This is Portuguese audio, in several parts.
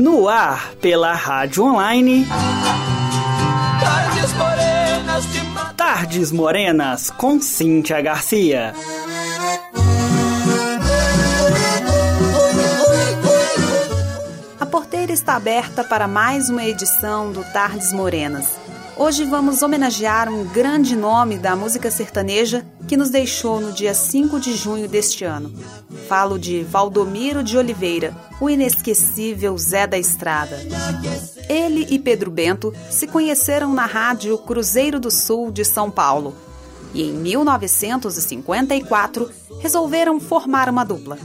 No ar pela Rádio Online. Tardes morenas de Tardes Morenas com Cíntia Garcia. A porteira está aberta para mais uma edição do Tardes Morenas. Hoje vamos homenagear um grande nome da música sertaneja que nos deixou no dia 5 de junho deste ano. Falo de Valdomiro de Oliveira, o inesquecível Zé da Estrada. Ele e Pedro Bento se conheceram na rádio Cruzeiro do Sul de São Paulo e em 1954 resolveram formar uma dupla.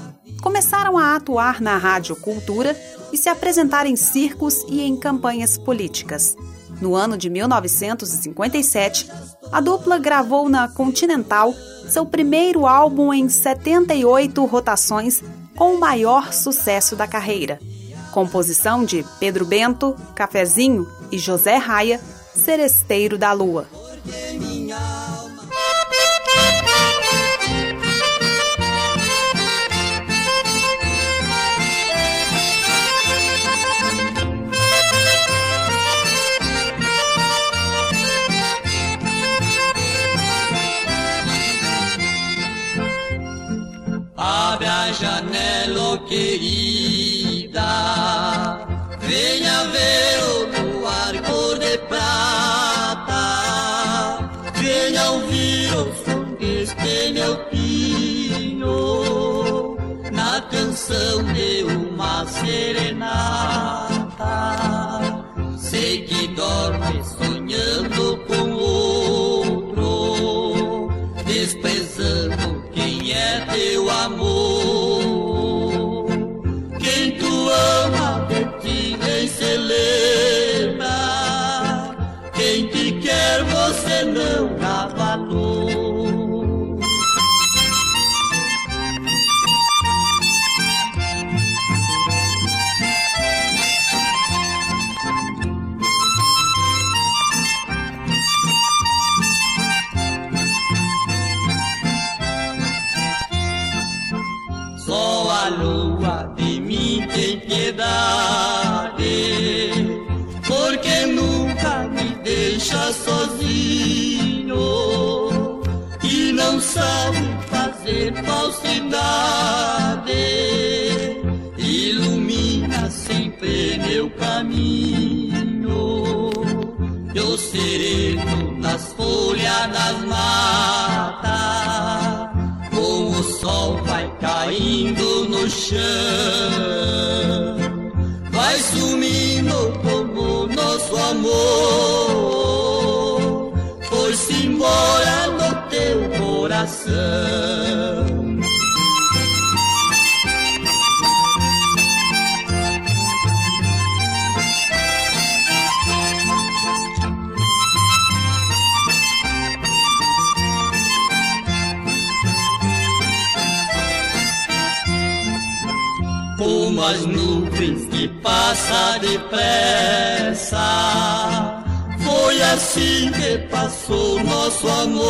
Começaram a atuar na Rádio Cultura e se apresentar em circos e em campanhas políticas. No ano de 1957, a dupla gravou na Continental seu primeiro álbum em 78 rotações com o maior sucesso da carreira. Composição de Pedro Bento, Cafezinho e José Raia, Seresteiro da Lua. Venha ver o luar cor de prata, venha ouvir o som deste meu pinho, na canção de uma serenata. Sei que dorme sonhando caminho, eu sereno nas folhas das matas com o sol vai caindo no chão, vai sumindo como nosso amor, foi-se embora no teu coração. Passa depressa. Foi assim que passou nosso amor.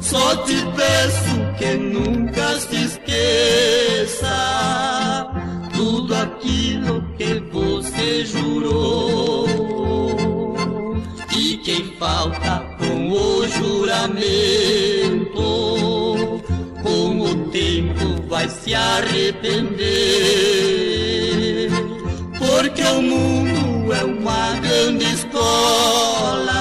Só te peço que nunca se esqueça tudo aquilo que você jurou. E quem falta com o juramento com o tempo vai se arrepender. O mundo é uma grande escola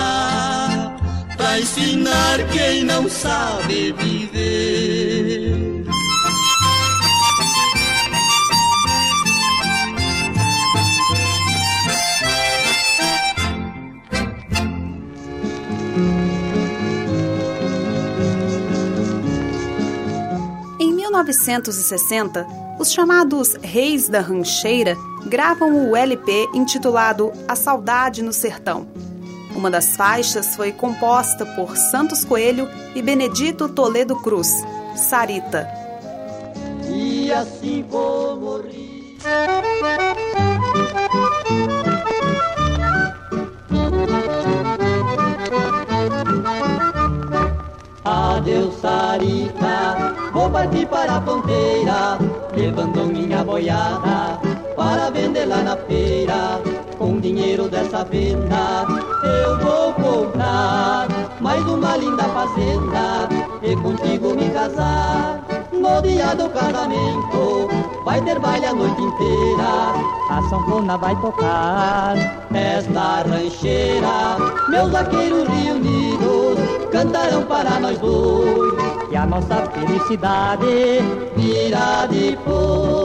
para ensinar quem não sabe viver. Em 1960, os chamados Reis da Rancheira gravam o LP intitulado A Saudade no Sertão. Uma das faixas foi composta por Santos Coelho e Benedito Toledo Cruz, Sarita. E assim vou morrer. Adeus, Sarita, vou partir para a fronteira, levando minha boiada para vender lá na feira. Com dinheiro dessa venda eu vou comprar mais uma linda fazenda e contigo me casar. No dia do casamento vai ter baile a noite inteira. A sanfona vai tocar esta rancheira. Meus vaqueiros reunidos cantarão para nós dois. E a nossa felicidade virá depois.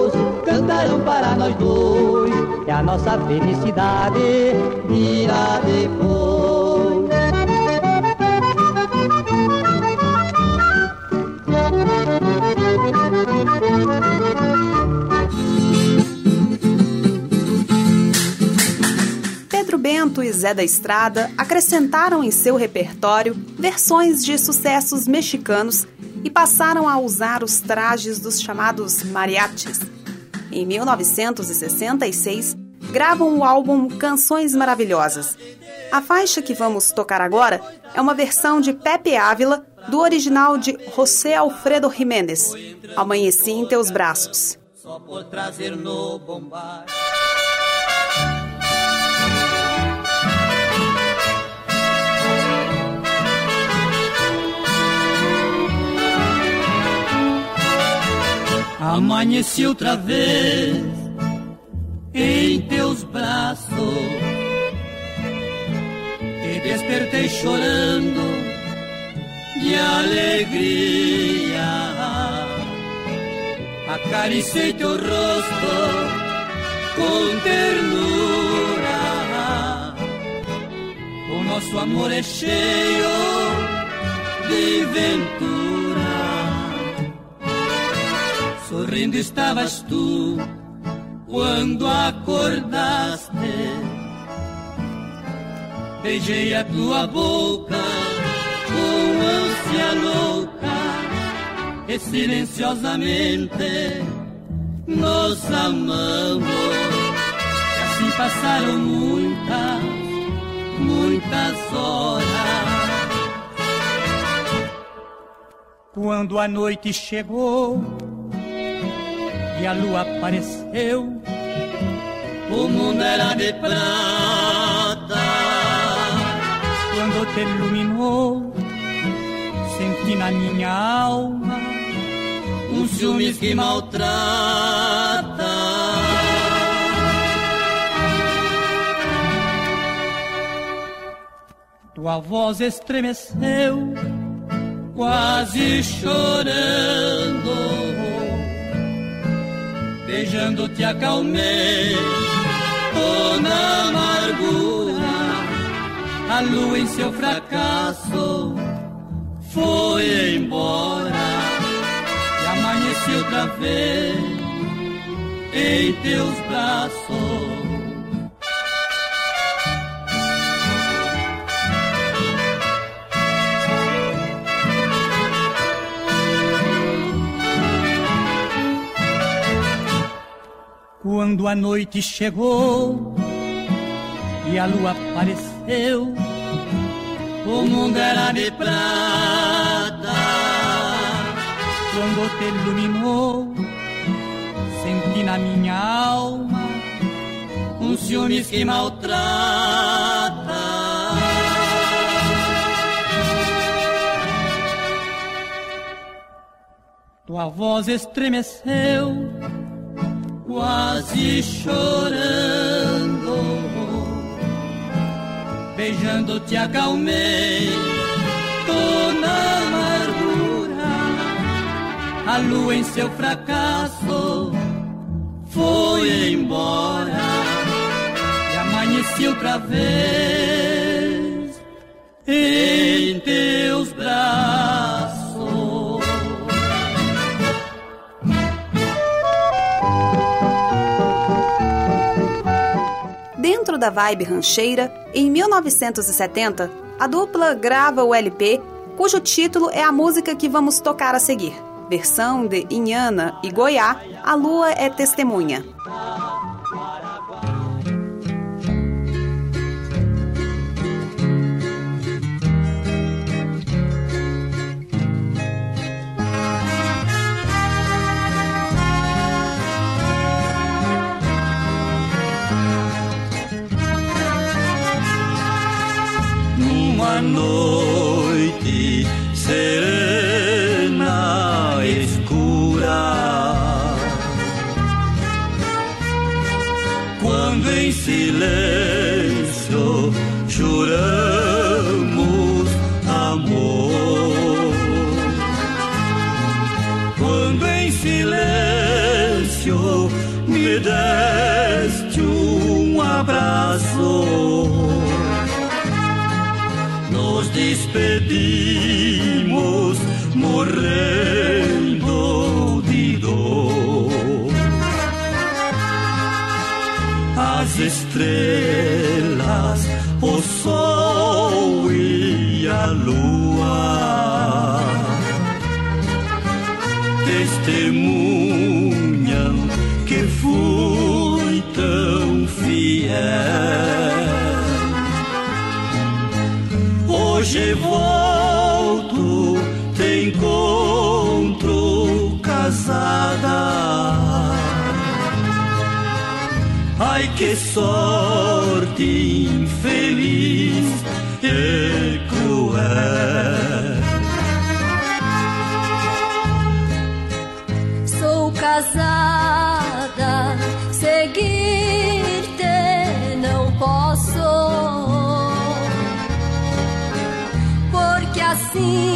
para nós dois. E a nossa felicidade virá depois. Bento e Zé da Estrada acrescentaram em seu repertório versões de sucessos mexicanos e passaram a usar os trajes dos chamados mariachis. Em 1966, gravam o álbum Canções Maravilhosas. A faixa que vamos tocar agora é uma versão de Pepe Ávila do original de José Alfredo Jiménez, Amanheci em Teus Braços. Só por trazer no bombar. Amanheci outra vez em teus braços e despertei chorando de alegria. Acariciei teu rosto com ternura. O nosso amor é cheio de ventura. Sorrindo estavas tu quando acordaste. Beijei a tua boca com ânsia louca e silenciosamente nos amamos. E assim passaram muitas, muitas horas. Quando a noite chegou e a lua apareceu. O mundo era de prata quando te iluminou. Senti na minha alma um ciúmes que maltrata. Tua voz estremeceu, quase chorando beijando te acalmei, toda amargura, a lua em seu fracasso foi embora e amanheci outra vez em teus braços. Quando a noite chegou e a lua apareceu, o mundo era de prata. Quando te iluminou, senti na minha alma um ciúmes que maltrata. Tua voz estremeceu, quase chorando beijando te acalmei toda amargura. A lua em seu fracasso foi embora e amanheci outra vez em teus braços. Da vibe rancheira, em 1970, a dupla grava o LP, cujo título é a música que vamos tocar a seguir. Versão de Inhana e Goiá, A Lua é Testemunha. Despedimos morrendo de dor. As estrelas, o sol que sorte infeliz e cruel. Sou casada, seguir-te não posso. assim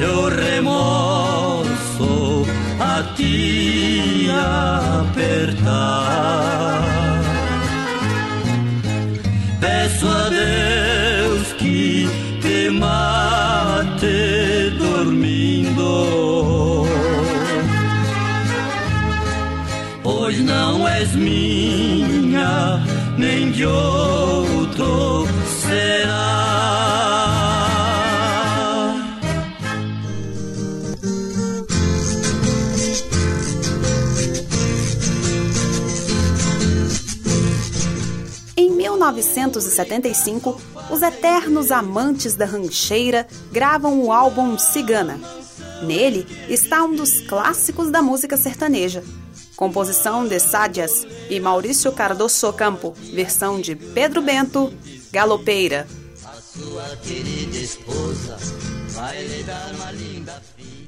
Eu remorso a ti apertar. Peço a Deus que te mate dormindo pois não és minha, nem de 1975, os eternos amantes da rancheira gravam o álbum Cigana. Nele está um dos clássicos da música sertaneja, Composição de Sádias e Maurício Cardoso Campo, versão de Pedro Bento, Galopeira. A sua querida esposa vai lhe dar uma linda filha.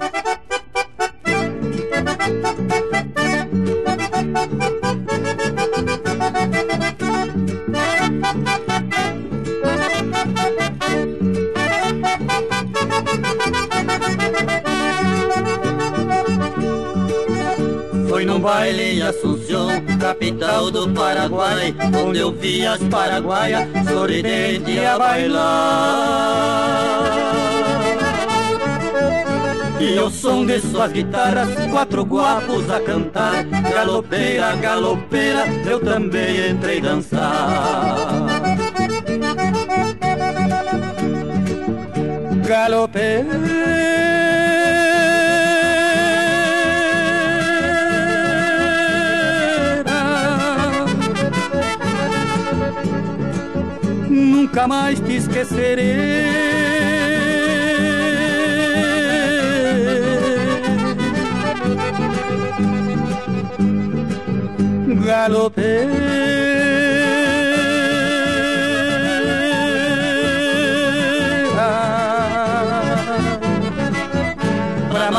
Baile em Assunção, capital do Paraguai, onde eu vi as paraguaias sorridente a bailar. E ao som de suas guitarras, quatro guapos a cantar. Galopeira, galopeira, eu também entrei dançar. Galopeira. Nunca mais te esquecerei. galopera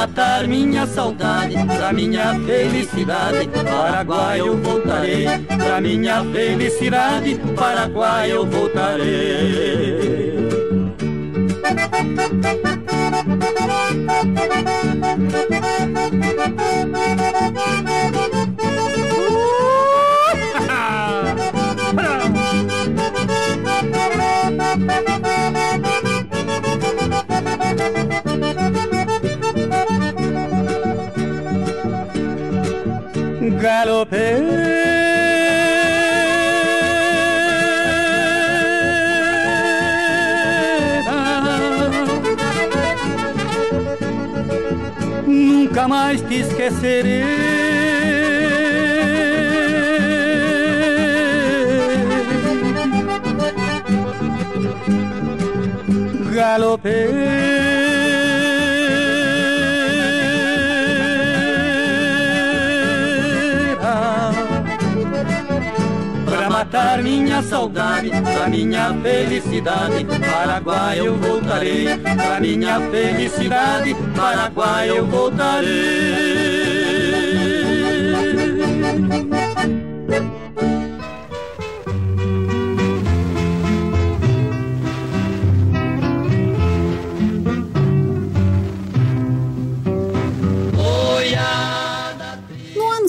matar minha saudade, pra minha felicidade, Paraguai eu voltarei. Pra minha felicidade, Paraguai eu voltarei. Galope. Nunca mais te esquecerei. Galopera minha saudade, pra minha felicidade, Paraguai eu voltarei. Pra minha felicidade, Paraguai eu voltarei.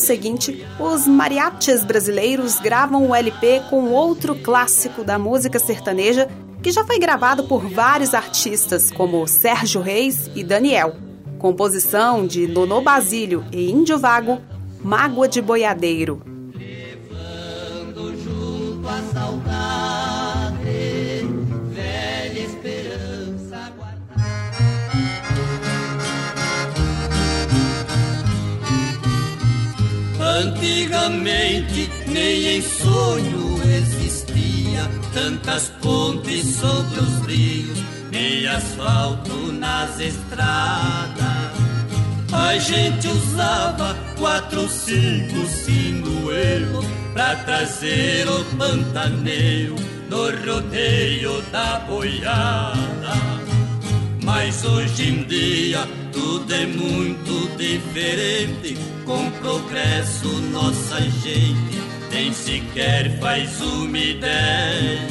Seguinte, os mariachis brasileiros gravam o LP com outro clássico da música sertaneja que já foi gravado por vários artistas como Sérgio Reis e Daniel. Composição de Nono Basílio e Índio Vago, Mágoa de Boiadeiro. Antigamente nem em sonho existia tantas pontes sobre os rios, nem asfalto nas estradas. A gente usava quatro, cinco sinuelos pra trazer o pantaneiro no rodeio da boiada. Mas hoje em dia tudo é muito diferente. Com progresso, nossa gente nem sequer faz uma ideia.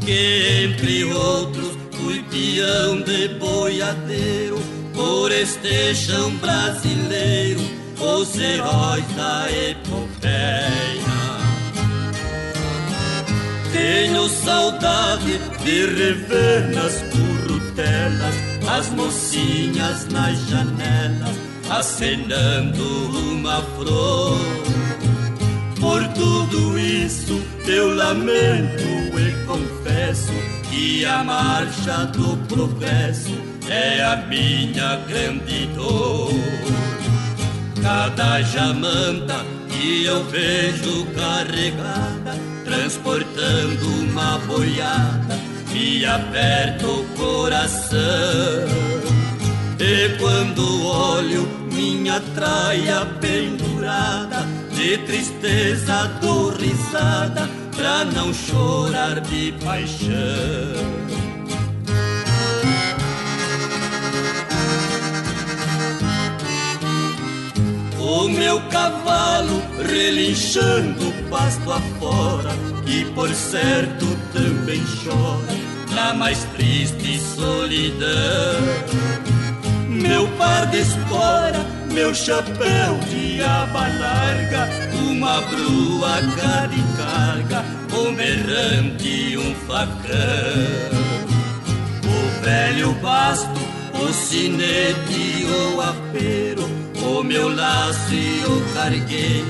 Que entre outros, fui peão de boiadeiro. Por este chão brasileiro, os heróis da epopeia. Tenho saudade de rever nas telas, as mocinhas nas janelas, acenando uma flor. Por tudo isso eu lamento e confesso que a marcha do progresso é a minha grande dor. Cada jamanta que eu vejo carregada, transportando uma boiada me aperta o coração. E quando olho minha traia pendurada, de tristeza dou risada, pra não chorar de paixão. O meu cavalo relinchando pasto afora, que por certo também chora na mais triste solidão. Meu par de espora meu chapéu de aba larga, uma brua cara e carga, um e um facão. O velho basto, o sinete, o apero, o meu laço e o cargueiro,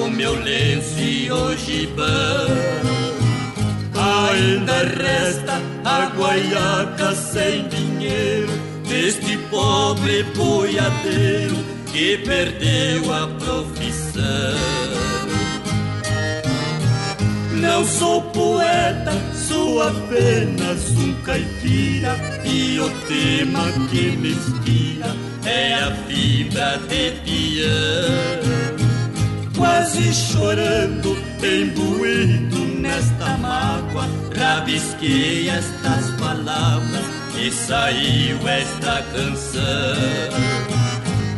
o meu lenço e o gibão. Ainda resta a guaiaca sem dinheiro deste pobre boiadeiro que perdeu a profissão. Não sou poeta, sou apenas um caipira e o tema que me inspira é a fibra de piano. Quase chorando, embuído nesta mágoa, rabisquei estas palavras e saiu esta canção.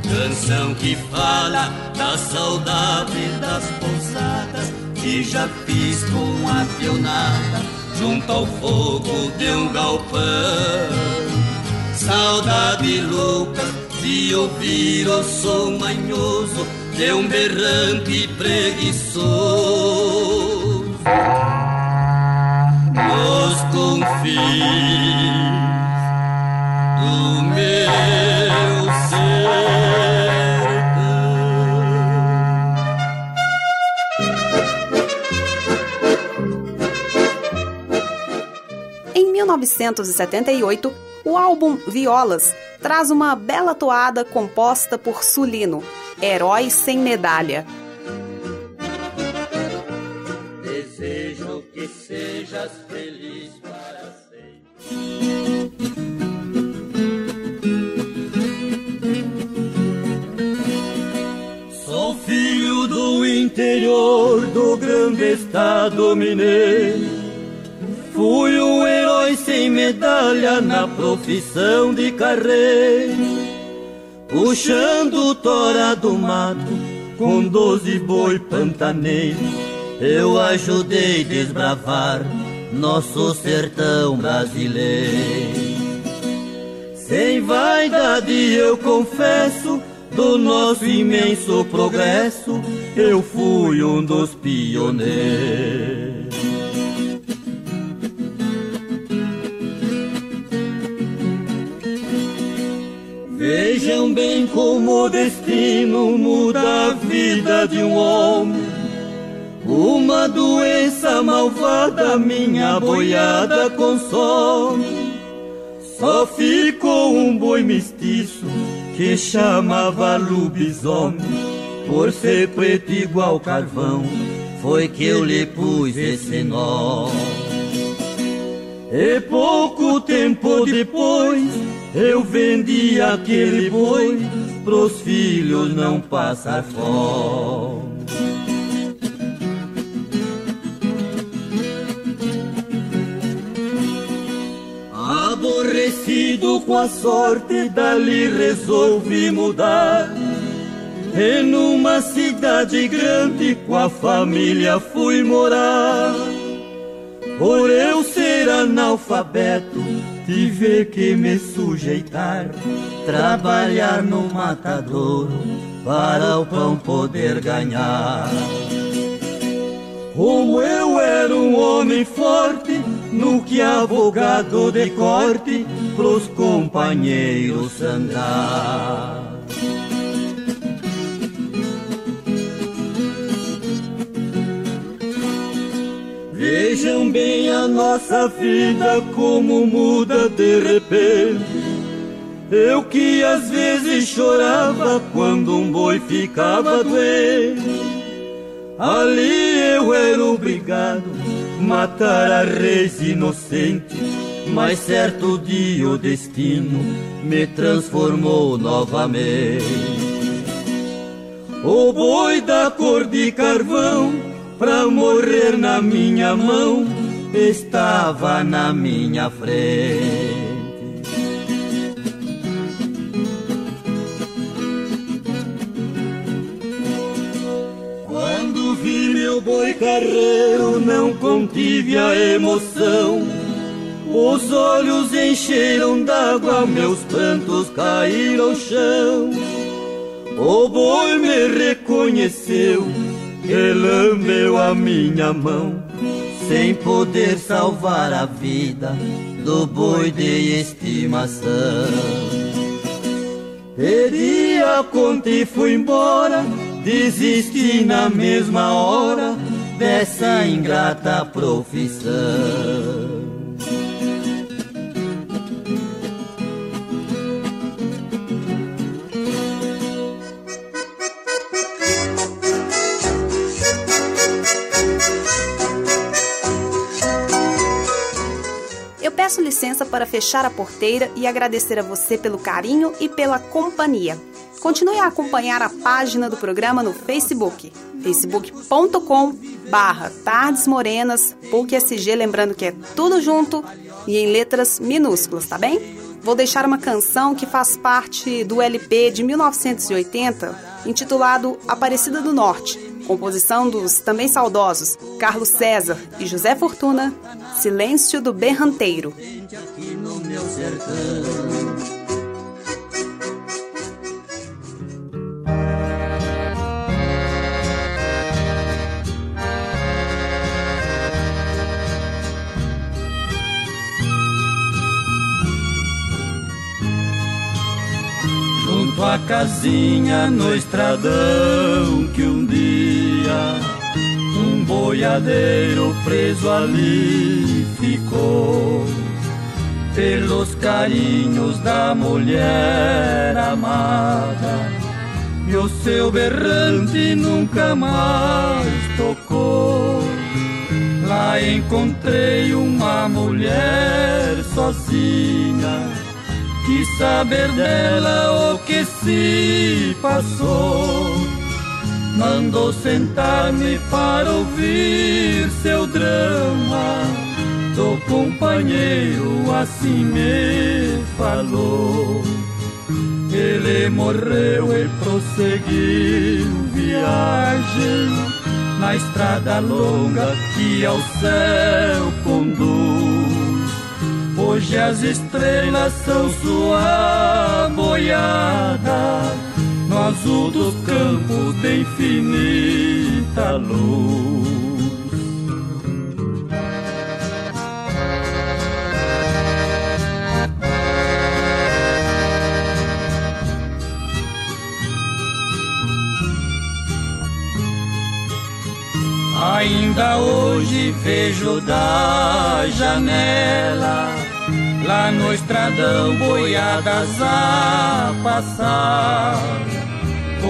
Canção que fala da saudade das pousadas que já fiz com a pionada junto ao fogo de um galpão. Saudade louca de ouvir o som manhoso de um berrante preguiçoso nos confins 1978, o álbum Violas traz uma bela toada composta por Sulino, Herói Sem Medalha. sejas interior do grande estado mineiro. Fui um herói sem medalha na profissão de carreira, puxando tora do mato com doze boi pantaneiro eu ajudei desbravar nosso sertão brasileiro. Sem vaidade eu confesso, do nosso imenso progresso, eu fui um dos pioneiros. Vejam bem como o destino muda a vida de um homem uma doença malvada minha boiada consome. Só ficou um boi mestiço que chamava lobisomem. Por ser preto igual carvão, foi que eu lhe pus esse nome. E pouco tempo depois, eu vendi aquele boi pros filhos não passar fome. Com a sorte, dali resolvi mudar. E numa cidade grande com a família fui morar. Por eu ser analfabeto, tive que me sujeitar. Trabalhar no matadouro para o pão poder ganhar. Como eu era um homem forte, no que advogado de corte pros companheiros sangrar. Vejam bem a nossa vida como muda de repente. Eu que às vezes chorava quando um boi ficava doente. Ali eu era obrigado matar a reis inocente, mas certo dia o destino me transformou novamente. O boi da cor de carvão, pra morrer na minha mão, estava na minha frente. Meu boi carreiro não contive a emoção. Os olhos encheram d'água, meus prantos caíram ao chão. O boi me reconheceu, relambeu a minha mão, sem poder salvar a vida do boi de estimação. Pedi a conta e fui embora, desisti na mesma hora dessa ingrata profissão. Peço licença para fechar a porteira e agradecer a você pelo carinho e pela companhia. Continue a acompanhar a página do programa no Facebook, facebook.com barra Tardes lembrando que é tudo junto e em letras minúsculas, tá bem? Vou deixar uma canção que faz parte do LP de 1980, intitulado Aparecida do Norte, composição dos também saudosos Carlos César e José Fortuna, Silêncio do Berranteiro. Junto à casinha no estradão que um dia um boiadeiro preso ali ficou pelos carinhos da mulher amada e o seu berrante nunca mais tocou. Lá encontrei uma mulher sozinha, quis saber dela o que se passou mandou sentar-me para ouvir seu drama. Do companheiro assim me falou. Ele morreu e prosseguiu viagem na estrada longa que ao céu conduz. Hoje as estrelas são sua boiada no azul dos campos de infinita luz. Ainda hoje vejo da janela lá no estradão boiadas a passar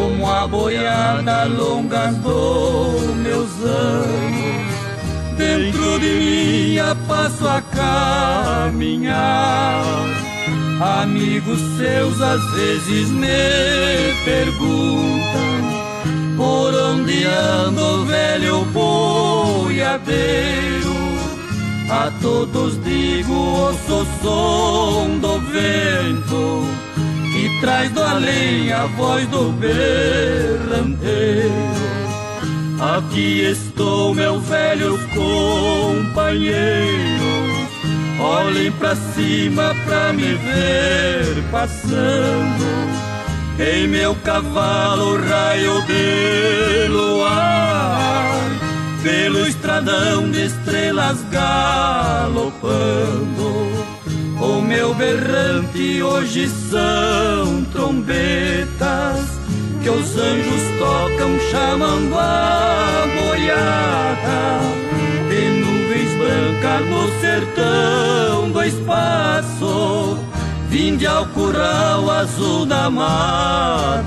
como a boiada longa dos meus anos. Dentro de mim passo a caminhar. Amigos seus às vezes me perguntam por onde anda o velho boiadeiro. A todos digo, ouço o som do vento e traz do além a voz do berranteiro. Aqui estou, meu velho companheiro. Olhem pra cima pra me ver passando. Em meu cavalo, raio de luar, pelo estradão de estrelas galopando. O meu berrante hoje são trombetas que os anjos tocam chamando a boiada de nuvens brancas no sertão do espaço. Vinde ao curral azul da madrugada.